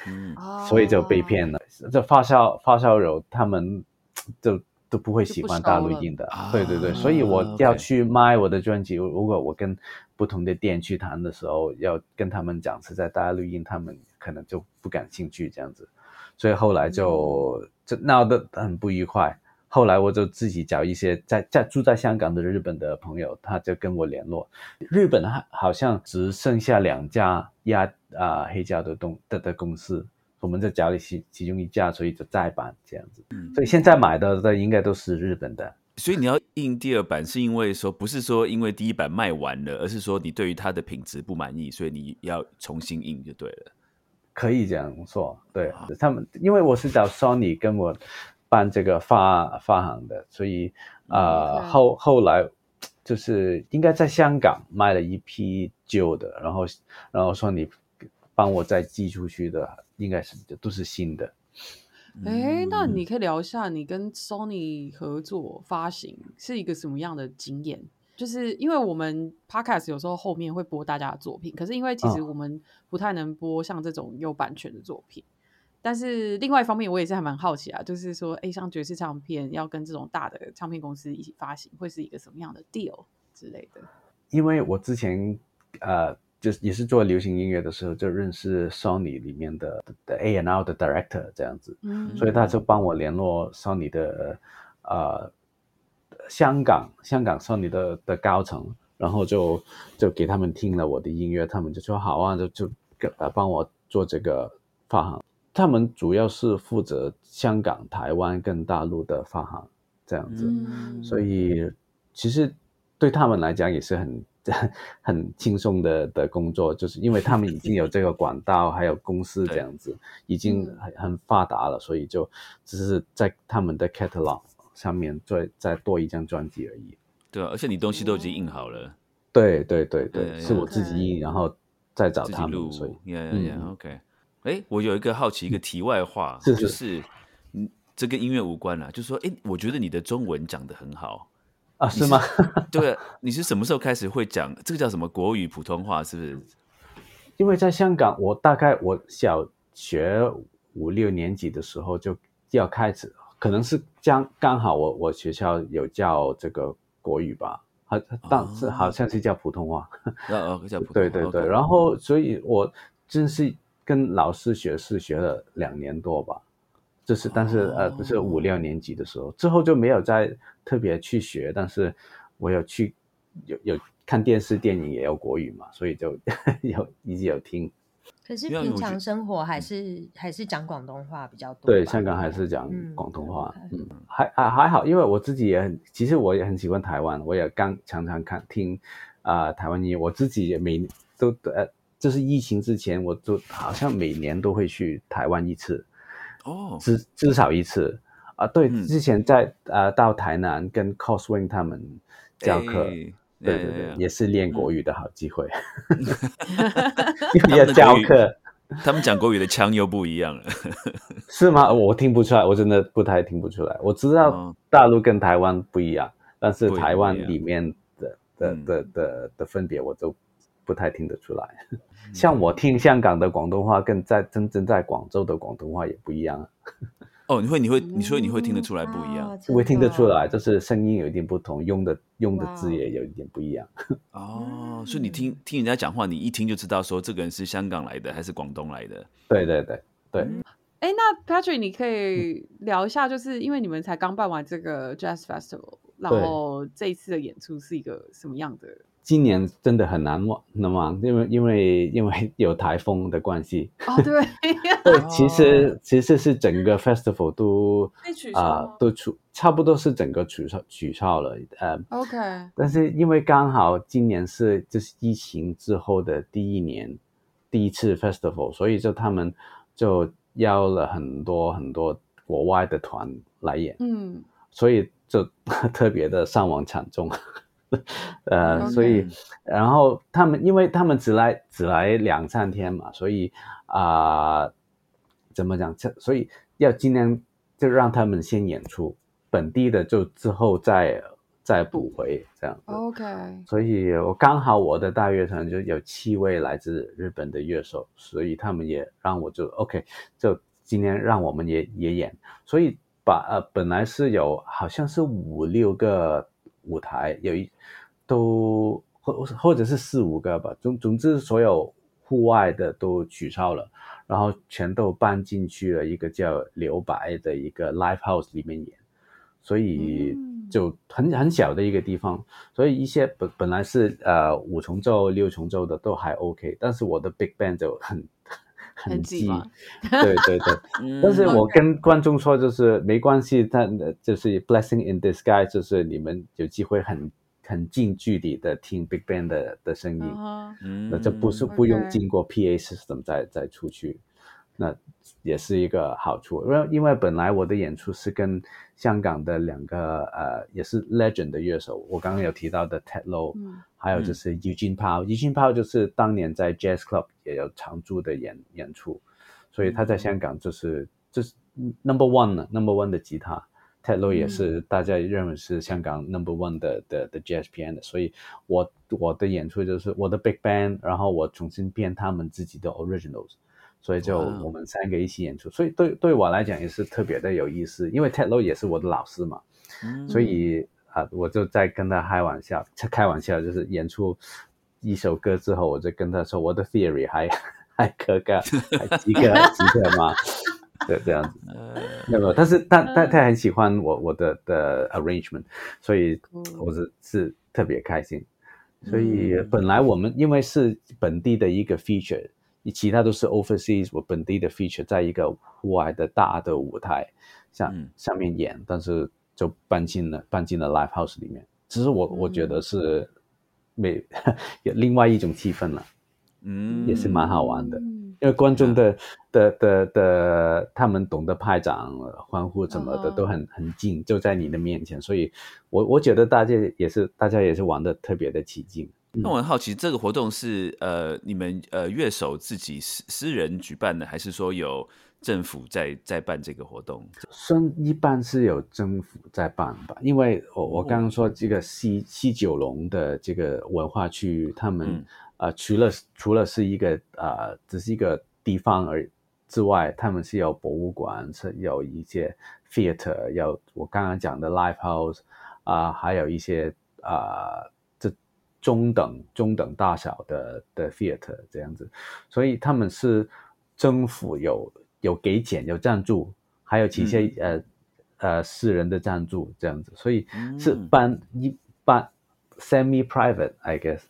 Speaker 1: 嗯
Speaker 4: 所以就被
Speaker 2: 哦
Speaker 4: 骗了。这发烧发烧友他们 *tsk* 就都不会喜欢大陆音的，
Speaker 1: 啊
Speaker 4: 对对对，所以我要去卖我的专辑。如果我跟不同的店去谈的时候，要跟他们讲是在大陆音，他们可能就不感兴趣这样子，所以后来就就闹得很不愉快。后来我就自己找一些在在住在香港的日本的朋友，他就跟我联络。日本还好像只剩下两家压啊、黑胶的东的的公司，我们在家里其其中一架，所以就再版这样子。
Speaker 1: 嗯
Speaker 4: 所以现在买的的应该都是日本的。
Speaker 1: 所以你要印第二版，是因为说不是说因为第一版卖完了，而是说你对于它的品质不满意，所以你要重新印就对了。
Speaker 4: 可以这样说，对他们，因为我是找 Sony 跟我办这个发发行的，所以呃
Speaker 2: OK
Speaker 4: 后后来就是应该在香港卖了一批旧的，然后然后说你帮我再寄出去的，应该是都是新的。
Speaker 2: 哎，那
Speaker 1: 嗯
Speaker 2: 你可以聊一下你跟 Sony 合作发行是一个什么样的经验？就是因为我们 Podcast 有时候后面会播大家的作品，可是因为其实
Speaker 4: 嗯
Speaker 2: 我们不太能播像这种有版权的作品。但是另外一方面，我也是还蛮好奇啊，就是说，哎，像爵士唱片要跟这种大的唱片公司一起发行，会是一个什么样的 deal 之类的？
Speaker 4: 因为我之前呃就是也是做流行音乐的时候，就认识 Sony 里面的的 A N R 的 Director 这样子，
Speaker 2: 嗯
Speaker 4: 所以他就帮我联络 Sony 的呃香港香港 Sony 的的高层，然后就就给他们听了我的音乐，他们就说好啊，就就呃帮我做这个发行。他们主要是负责香港、台湾跟大陆的发行这样子，
Speaker 2: 嗯。
Speaker 4: 所以其实对他们来讲也是很 *laughs* 很轻松的的工作，就是因为他们已经有这个管道，还有公司 *laughs* 这样子，已经
Speaker 2: 嗯
Speaker 4: 很很发达了，所以就只是在他们的 catalog 上面再再多一张专辑而已。
Speaker 1: 对啊，而且你东西都已经印好了，
Speaker 4: 对对对对，
Speaker 1: 对
Speaker 4: 是我自己印，然后再找他们，所以
Speaker 1: yeah OK。哎，我有一个好奇，一个题外话，
Speaker 4: 是
Speaker 1: 就是是嗯，这跟音乐无关啦，就是说，哎，我觉得你的中文讲得很好。
Speaker 4: 啊是吗？*laughs*
Speaker 1: 对，你是什么时候开始会讲这个叫什么国语普通话？是不是？
Speaker 4: 因为在香港，我大概我小学五六年级的时候就要开始，可能是刚刚好我我学校有教这个国语吧，好，当是
Speaker 1: 哦
Speaker 4: 好像是叫普通话，
Speaker 1: 哦哦，叫普通话。*laughs*
Speaker 4: 对对对，然后所以我真是跟老师学是学了两年多吧，就是但是呃不是五六年级的时候，之后就没有再特别去学，但是我有去有有看电视电影也有国语嘛，所以就 *laughs* 有一直有听。
Speaker 3: 可是平常生活还是还是讲广东话比较多。
Speaker 4: 对，香港还是讲
Speaker 3: 嗯
Speaker 4: 广东话嗯，还还还好，因为我自己也很，其实我也很喜欢台湾，我也刚常常看听啊、台湾音乐，我自己也每都呃，就是疫情之前，我就好像每年都会去台湾一次，
Speaker 1: 哦，
Speaker 4: 至至少一次啊、对，
Speaker 1: 嗯
Speaker 4: 之前在呃到台南跟 Coswing 他们教课。
Speaker 1: 哎
Speaker 4: 对对对，也是练国
Speaker 1: 嗯
Speaker 4: 语的好机会，*laughs* 因为要教课，
Speaker 1: 他们讲国语的腔又不一样了。*laughs*
Speaker 4: 是吗？我听不出来，我真的不太听不出来。我知道
Speaker 1: 哦
Speaker 4: 大陆跟台湾不一样，但是台湾里面的的
Speaker 1: 嗯
Speaker 4: 的的的分别，我都不太听得出来。*laughs* 像我听香港的广东话，跟在真正在广州的广东话也不一样啊，
Speaker 1: 哦，你会你会你说你会听得出来不一样
Speaker 3: 啊
Speaker 4: 会听得出来，就是声音有一点不同，用的用的字也有一点不一样。*laughs*
Speaker 1: 哦，所以你听听人家讲话，你一听就知道说这个人是香港来的还是广东来的。
Speaker 4: 对对对对，
Speaker 2: 哎，那 Patrick，你可以聊一下，就是因为你们才刚办完这个 Jazz Festival，然后这一次的演出是一个什么样的？
Speaker 4: 今年真的很难忘，难忘，因为因为因为 *laughs* 有台风的关系。
Speaker 2: 哦，对，*laughs*
Speaker 4: 对，其实其实是整个 festival 都啊、
Speaker 2: 消
Speaker 4: 都出差不多是整个取消取消了，呃
Speaker 2: ，OK，
Speaker 4: 但是因为刚好今年是就是疫情之后的第一年，第一次 festival，所以就他们就邀了很多很多国外的团来演，
Speaker 2: 嗯，
Speaker 4: 所以就 *laughs* 特别的伤亡惨重。*laughs* 呃所以然后他们因为他们只来只来两三天嘛，所以啊、怎么讲？这所以要尽量就让他们先演出，本地的就之后再再补回这样子。
Speaker 2: OK，
Speaker 4: 所以我刚好我的大乐团就有七位来自日本的乐手，所以他们也让我就 OK，就今天让我们也也演，所以把呃本来是有好像是五六个舞台，有一都或或者是四五个吧，总总之所有户外的都取消了，然后全都搬进去了一个叫留白的一个 live house 里面演，所以
Speaker 2: 嗯。
Speaker 4: 就很很小的一个地方，所以一些本本来是呃五重奏、六重奏的都还 OK，但是我的 big band 就很
Speaker 2: 很
Speaker 4: 很挤
Speaker 2: 挤吗，
Speaker 4: 对对对。
Speaker 1: 嗯
Speaker 4: 但是我跟观众说，就是没关系，但就是 blessing in disguise，就是你们有机会很很近距离的听 big band 的的声音，那这不是不用经过 PA system 再再出去，那也是一个好处。因为因为本来我的演出是跟香港的两个呃也是 legend 的乐手，我刚刚有提到的 Ted Low，、
Speaker 2: 嗯。
Speaker 4: 还有就是 Eugene Pao，Eugene Pao 就是当年在 Jazz Club 也有常驻的演演出，所以他在香港就是就是 number one 呢，number one 的吉他。Ted Low 也是大家认为是香港 number one 的的的 jazz pianist，所以我我的演出就是我的 big band，然后我重新编他们自己的 originals，所以就我们三个一起演出，所以对对我来讲也是特别的有意思，因为 Ted Low 也是我的老师嘛，
Speaker 1: 嗯
Speaker 4: 所以啊、我就在跟他开玩笑，开玩笑就是演出一首歌之后，我就跟他说我的 theory 还还可个还及格及格吗？对，这样子。没有，但是他他他很喜欢我我的的 arrangement，所以我是是特别开心。所以本来我们因为是本地的一个 feature，其他都是 overseas 我本地的 feature，在一个户外的大的舞台上上面演，但是就搬进了搬进了 live house 里面。其实我我觉得是每 *laughs* 有另外一种气氛了，嗯，也是蛮好玩的。因为观众的的的的，他们懂得拍掌、欢呼什么的，都很很近，就在你的面前，所以，我我觉得大家也是，大家也是玩的特别的起劲。
Speaker 1: 那我很好奇，这个活动是呃，你们呃乐手自己私私人举办的，还是说有政府在在办这个活动？
Speaker 4: 算一般是有政府在办吧，因为我我刚刚说这个西西九龙的这个文化区，他们。啊，除了除了是一个啊，只是一个地方而之外，他们是有博物馆，是有一些 theater，有我刚刚讲的 live house 啊，还有一些啊，这中等中等大小的的 theater 这样子，所以他们是政府有有给钱有赞助，还有一些呃呃私人的赞助这样子，所以是办一办 semi private，I guess。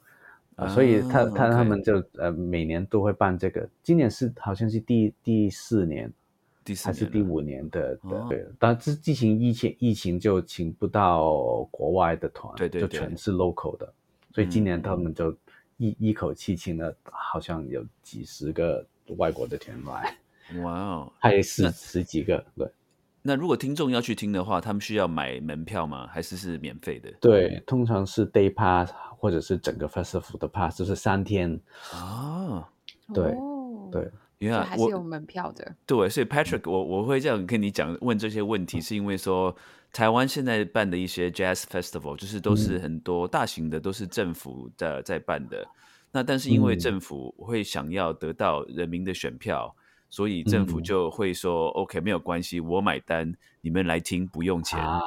Speaker 4: 所以他他他们就呃每年都会办这个，今年是好像是第第四年，
Speaker 1: 第四
Speaker 4: 还是第五年的。的对，但是疫情疫情疫情就请不到国外的团，
Speaker 1: 对对，
Speaker 4: 就全是 local 的，所以今年他们就一一口气请了好像有几十个外国的团来，*laughs* 哇哦，还有十十几个对。
Speaker 1: 那如果听众要去听的话，他们需要买门票吗？还是是免费的？
Speaker 4: 对，通常是 day pass 或者是整个 festival 的 pass，就是三天啊。对对，
Speaker 2: 因为还是有门票的。
Speaker 1: 对，所以 Patrick，我我会这样跟你讲问这些问题，是因为说台湾现在办的一些 jazz festival，就是都是很多大型的，都是政府的在办的。那但是因为政府会想要得到人民的选票。所以政府就会说：“OK，没有关系，我买单，你们来听不用钱。”啊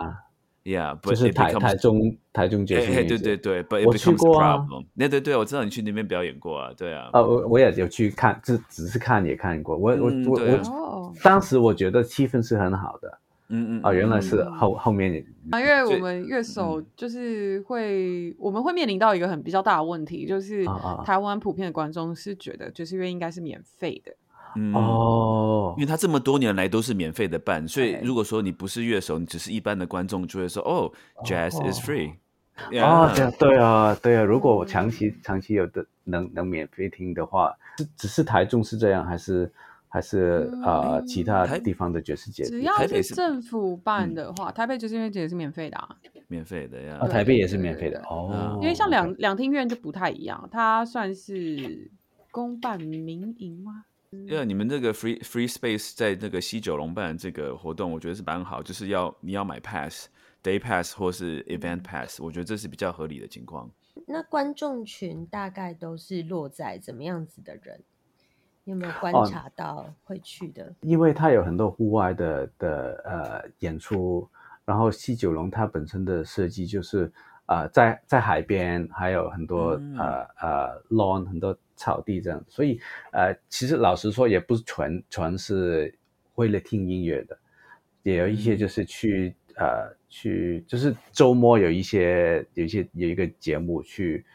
Speaker 1: ，Yeah，
Speaker 4: 就是台台中台中爵士，
Speaker 1: 对对对，
Speaker 4: 我去过啊。
Speaker 1: 那对对，我知道你去那边表演过啊，对啊。
Speaker 4: 啊，我我也有去看，只只是看也看过。我我我我，当时我觉得气氛是很好的。嗯嗯。啊，原来是后后面
Speaker 2: 啊，因为我们乐手就是会，我们会面临到一个很比较大的问题，就是台湾普遍的观众是觉得爵士乐应该是免费的。
Speaker 1: 哦，因为他这么多年来都是免费的办，所以如果说你不是乐手，你只是一般的观众，就会说哦，Jazz is free。
Speaker 4: 啊，对啊，对啊，对啊。如果我长期长期有的能能免费听的话，是只是台中是这样，还是还是啊其他地方的爵士节？
Speaker 2: 只要是政府办的话，台北爵士音乐节是免费的啊，
Speaker 1: 免费的呀。
Speaker 4: 啊，台北也是免费的哦。
Speaker 2: 因为像两两厅院就不太一样，它算是公办民营吗？
Speaker 1: 因为你们这个 free free space 在那个西九龙办这个活动，我觉得是蛮好，就是要你要买 pass day pass 或是 event pass，我觉得这是比较合理的情况。
Speaker 3: 那观众群大概都是落在怎么样子的人？有没有观察到会去的？
Speaker 4: 因为它有很多户外的的呃演出，然后西九龙它本身的设计就是呃在在海边，还有很多呃呃 lawn 很多。草地这样，所以呃，其实老实说，也不是全全是为了听音乐的，也有一些就是去呃去，就是周末有一些有一些有一个节目去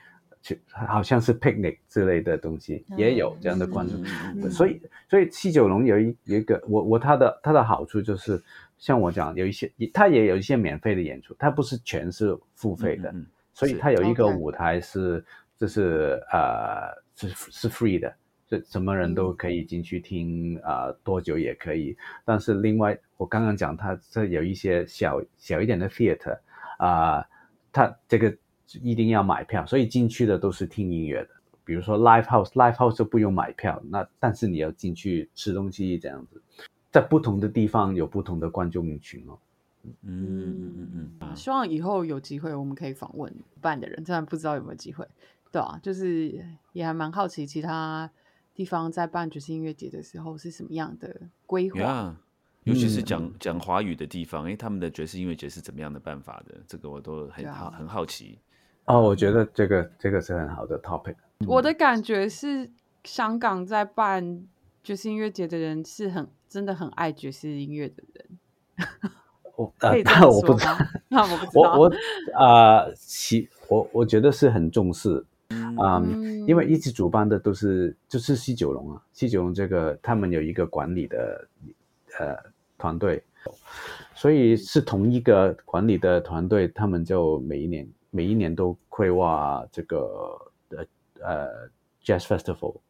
Speaker 4: 去，好像是 picnic 之类的东西，也有这样的观众。所以所以七九龙有一有一个我我它的它的好处就是，像我讲有一些他也有一些免费的演出，他不是全是付费的，所以他有一个舞台是就是呃。是是 free 的，是什么人都可以进去听啊，多久也可以。但是另外，我刚刚讲，它这有一些小小一点的 theater 啊，它这个一定要买票，所以进去的都是听音乐的。比如说 live house，live house 就不用买票，那但是你要进去吃东西这样子，在不同的地方有不同的观众群哦。嗯
Speaker 2: 嗯嗯嗯，希望以后有机会我们可以访问办的人，虽然不知道有没有机会。对啊，就是也还蛮好奇其他地方在办爵士音乐节的时候是什么样的规划，
Speaker 1: 尤其是讲讲华语的地方，哎，他们的爵士音乐节是怎么样的办法的？这个我都很好很好奇。
Speaker 4: 哦，我觉得这个这个是很好的 topic。
Speaker 2: 我的感觉是，香港在办爵士音乐节的人是很真的很爱爵士音乐的人。*laughs*
Speaker 4: 我
Speaker 2: 可以这
Speaker 4: 呃，
Speaker 2: 么
Speaker 4: 我不知
Speaker 2: 道？*laughs* 那我不知道。
Speaker 4: 我我啊，其我我觉得是很重视啊、
Speaker 2: 嗯。
Speaker 4: 因为一直主办的都是就是西九龙啊，西九龙这个他们有一个管理的呃团队，所以是同一个管理的团队，他们就每一年每一年都规划这个呃呃 jazz festival，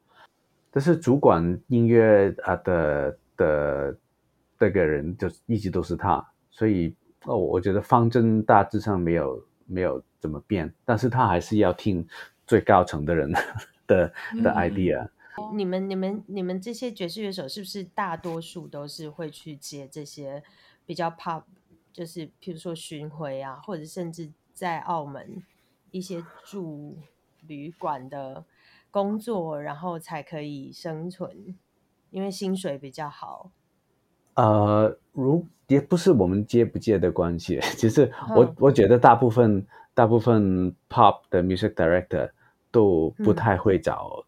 Speaker 4: 但是主管音乐啊的的这个人就一直都是他，所以哦，我觉得方针大致上没有没有怎么变，但是他还是要听最高层的人的的
Speaker 2: 嗯
Speaker 4: idea。
Speaker 3: 你们、你们、你们这些爵士乐手是不是大多数都是会去接这些比较 pop，就是譬如说巡回啊，或者甚至在澳门一些住旅馆的工作，然后才可以生存，因为薪水比较好。
Speaker 4: 呃，如也不是我们接不接的关系，*laughs* 其实我、
Speaker 3: 嗯
Speaker 4: 我觉得大部分大部分 pop 的 music director 都不
Speaker 3: 嗯
Speaker 4: 太会找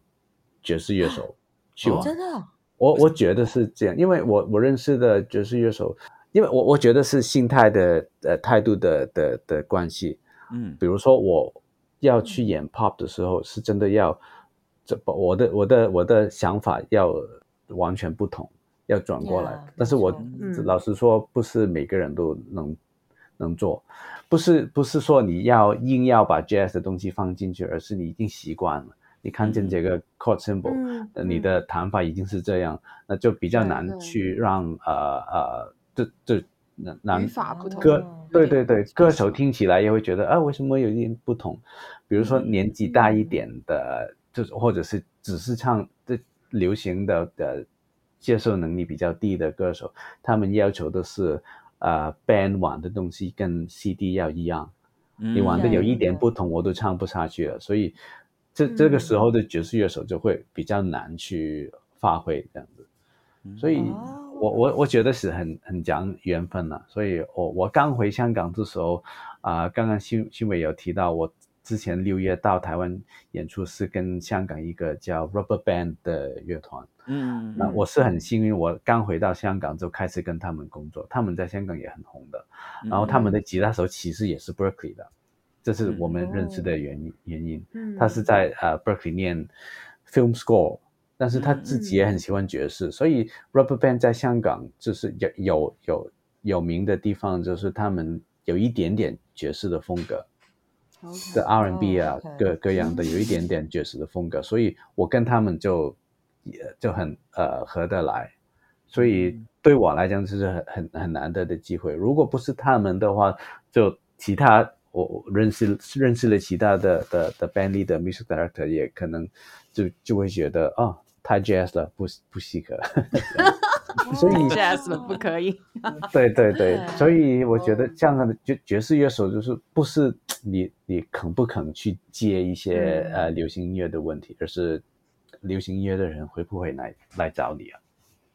Speaker 4: 爵士乐手去
Speaker 1: 哦
Speaker 4: 玩。
Speaker 3: 真的哦、
Speaker 4: 我我觉得是这样，因为我我认识的爵士乐手，因为我我觉得是心态的呃态度的的的关系。
Speaker 1: 嗯
Speaker 4: 比如说我要去演 pop 的时候，是真的要这我的我的我的想法要完全不同，要转过来。
Speaker 3: Yeah，
Speaker 4: 但是我
Speaker 3: 嗯
Speaker 4: 老实说，不是每个人都能能做，不是不是说你要硬要把 jazz 的东西放进去，而是你已经习惯了。你看见这个 chord symbol，、你
Speaker 3: 嗯。
Speaker 4: 的弹法已经是这样，那就比较难去让呃呃这这难难
Speaker 2: 语法不同。
Speaker 4: 歌
Speaker 3: 哦
Speaker 4: 对对对，歌手
Speaker 2: 听
Speaker 4: 听起来也会觉得啊，为什么有一点不同？比如说
Speaker 1: 嗯
Speaker 4: 年纪大一点的，就是或者是只是唱这流行的的接受能力比较低的歌手，他们要求的是呃 band 玩的东西跟 CD 要一样，
Speaker 1: 嗯
Speaker 4: 你玩的有一点不同，我都唱不下去了，所以这这个
Speaker 3: 嗯。
Speaker 4: 时候的爵士乐手就会比较难去发挥这样子。所以
Speaker 3: 哦
Speaker 4: 我我我觉得是很很讲缘分了、所以我我刚回香港的时候，啊、刚刚新新伟有提到，我之前六月到台湾演出是跟香港一个叫 Rubber Band 的乐团。
Speaker 1: 嗯
Speaker 4: 那我是很幸运，我刚回到香港就开始跟他们工作，他们在香港也很红的。然后他们的吉他手其实也是 Berkeley 的，这是我们认识的原因原因。
Speaker 3: 嗯
Speaker 4: 他是在呃 Berkeley 念 film score，但是他自己也很喜欢爵士，所以 Rubber Band 在香港就是有有有有名的地方，就是他们有一点点爵士的风格的 R&B 啊，各各样的有一点点爵士的风格，所以我跟他们就也就很呃合得来，所以对我来讲这是很很很难得的机会。如果不是他们的话，就其他我我认识认识了其他的的的 band leader、music director，也可能就就会觉得哦太 jazz 了，不不适合。*laughs* *laughs* 所以
Speaker 2: jazz 不可以。*laughs*
Speaker 4: 对对对
Speaker 3: 对，*laughs*
Speaker 4: 所以我觉得这样的爵爵士乐手就是不是你你肯不肯去接一些、
Speaker 3: 嗯
Speaker 4: 呃流行音乐的问题，而是流行音乐的人会不会来来找你啊？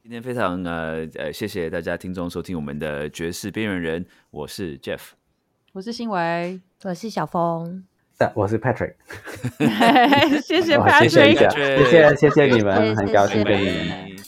Speaker 1: 今天非常呃呃，谢谢大家听众收听我们的爵士边缘人，我是 Jeff。
Speaker 2: 我是新维，
Speaker 3: 我是小峰，
Speaker 4: 我是 Patrick，
Speaker 2: 谢谢 Patrick
Speaker 4: 谢谢谢谢你
Speaker 3: 谢
Speaker 4: 们，很高兴
Speaker 3: 谢
Speaker 4: 跟你们。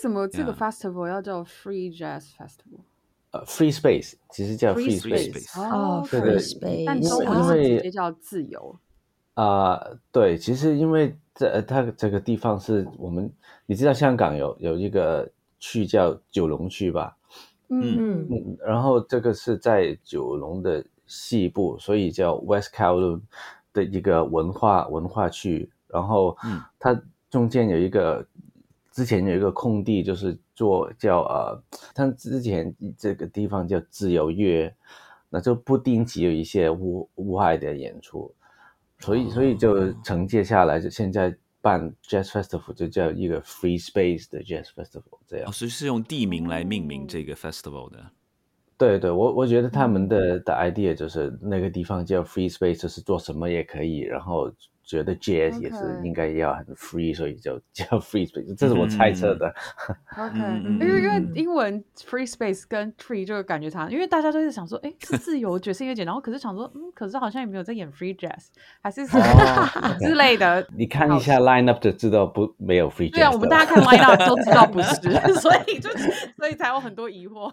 Speaker 2: 什么这个 festival 要叫 Free Jazz Festival？
Speaker 4: 呃，Free Space 其实叫 Free
Speaker 1: Space
Speaker 3: 哦
Speaker 4: 对对
Speaker 3: ，Free Space，
Speaker 2: 但
Speaker 4: 因
Speaker 2: 中文直接叫自由。
Speaker 4: 啊、对，其实因为这呃它这个地方是我们，你知道香港有有一个区叫九龙区吧？
Speaker 2: 嗯
Speaker 3: 嗯
Speaker 4: 嗯，然后这个是在九龙的西部，所以叫 West Kowloon 的一个文化文化区。然后，
Speaker 1: 嗯，
Speaker 4: 它中间有一个之前有一个空地，就是做叫呃，它之前这个地方叫自由乐，那就不定期有一些户户外的演出，所以所以就承接下来，就现在办 Jazz Festival 就叫一个 Free Space 的 Jazz Festival 这样
Speaker 1: 哦，。所以是用地名来命名这个 festival 的。
Speaker 4: 对对，我我觉得他们的的 idea 就是那个地方叫 free space，就是做什么也可以，然后觉得 jazz 也是应该要很 free，所以就叫 free space，这是我猜测的。
Speaker 2: OK，因为因为
Speaker 3: 嗯
Speaker 2: 英文 free space 跟 free 就感觉差，因为大家都是想说，哎，是自由爵士乐节，然后可是想说，嗯，可是好像也没有在演 free jazz，还是什么
Speaker 4: 哦 *laughs*
Speaker 2: 之类的。*laughs*
Speaker 4: 你看一下 lineup 就知道不没有 free jazz
Speaker 2: 对啊，我们大家看 line up 都知道不是，*laughs* 所以就所以才有很多疑惑。